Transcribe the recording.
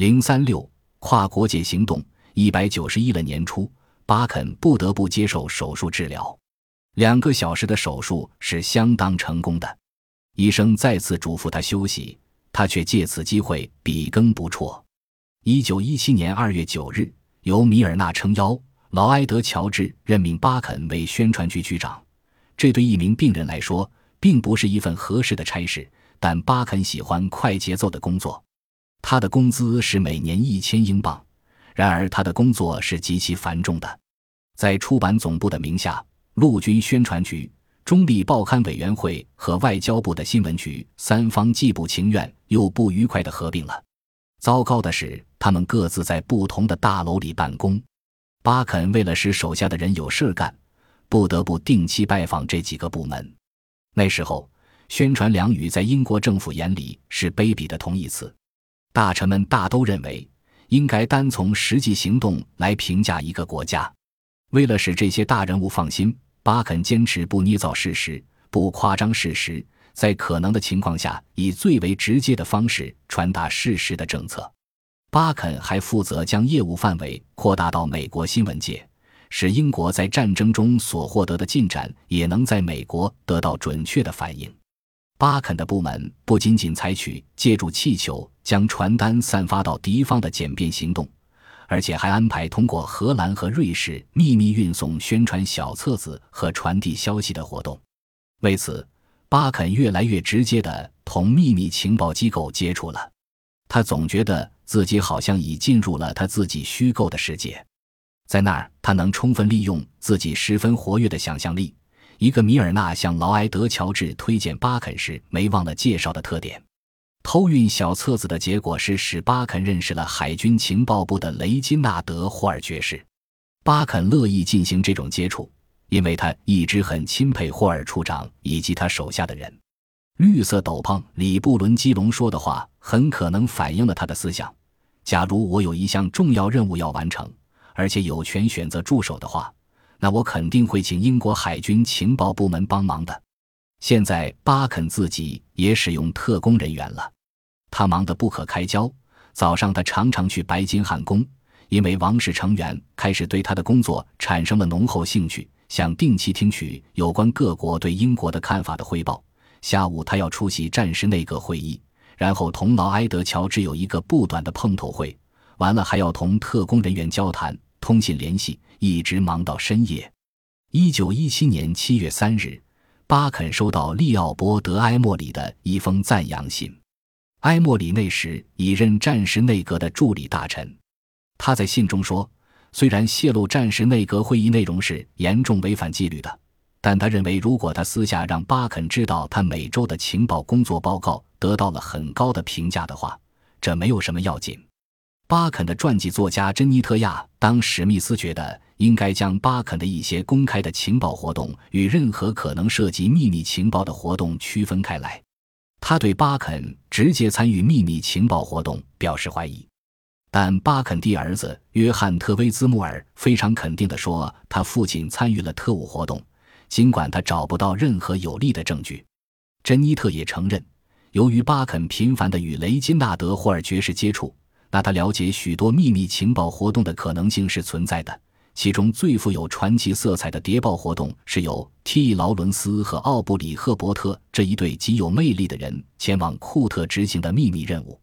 零三六跨国界行动一百九十一了年初，巴肯不得不接受手术治疗。两个小时的手术是相当成功的，医生再次嘱咐他休息，他却借此机会笔耕不辍。一九一七年二月九日，由米尔纳撑腰，劳埃德·乔治任命巴肯为宣传局局长。这对一名病人来说，并不是一份合适的差事，但巴肯喜欢快节奏的工作。他的工资是每年一千英镑，然而他的工作是极其繁重的，在出版总部的名下。陆军宣传局、中立报刊委员会和外交部的新闻局三方既不情愿又不愉快地合并了。糟糕的是，他们各自在不同的大楼里办公。巴肯为了使手下的人有事干，不得不定期拜访这几个部门。那时候，宣传两语在英国政府眼里是卑鄙的同义词。大臣们大都认为，应该单从实际行动来评价一个国家。为了使这些大人物放心。巴肯坚持不捏造事实，不夸张事实，在可能的情况下以最为直接的方式传达事实的政策。巴肯还负责将业务范围扩大到美国新闻界，使英国在战争中所获得的进展也能在美国得到准确的反映。巴肯的部门不仅仅采取借助气球将传单散发到敌方的简便行动。而且还安排通过荷兰和瑞士秘密运送宣传小册子和传递消息的活动。为此，巴肯越来越直接地同秘密情报机构接触了。他总觉得自己好像已进入了他自己虚构的世界，在那儿他能充分利用自己十分活跃的想象力。一个米尔纳向劳埃德·乔治推荐巴肯时没忘了介绍的特点。偷运小册子的结果是使巴肯认识了海军情报部的雷金纳德·霍尔爵士。巴肯乐意进行这种接触，因为他一直很钦佩霍尔处长以及他手下的人。绿色斗篷里布伦基隆说的话很可能反映了他的思想。假如我有一项重要任务要完成，而且有权选择助手的话，那我肯定会请英国海军情报部门帮忙的。现在巴肯自己也使用特工人员了，他忙得不可开交。早上他常常去白金汉宫，因为王室成员开始对他的工作产生了浓厚兴趣，想定期听取有关各国对英国的看法的汇报。下午他要出席战时内阁会议，然后同劳埃德·乔治有一个不短的碰头会，完了还要同特工人员交谈、通信联系，一直忙到深夜。一九一七年七月三日。巴肯收到利奥波德·埃莫里的一封赞扬信。埃默里那时已任战时内阁的助理大臣。他在信中说：“虽然泄露战时内阁会议内容是严重违反纪律的，但他认为，如果他私下让巴肯知道他每周的情报工作报告得到了很高的评价的话，这没有什么要紧。”巴肯的传记作家珍妮特亚当史密斯觉得应该将巴肯的一些公开的情报活动与任何可能涉及秘密情报的活动区分开来。他对巴肯直接参与秘密情报活动表示怀疑，但巴肯的儿子约翰特威兹穆尔非常肯定地说，他父亲参与了特务活动，尽管他找不到任何有力的证据。珍妮特也承认，由于巴肯频繁地与雷金纳德·霍尔爵士接触。那他了解许多秘密情报活动的可能性是存在的，其中最富有传奇色彩的谍报活动是由 T. 劳伦斯和奥布里赫伯特这一对极有魅力的人前往库特执行的秘密任务。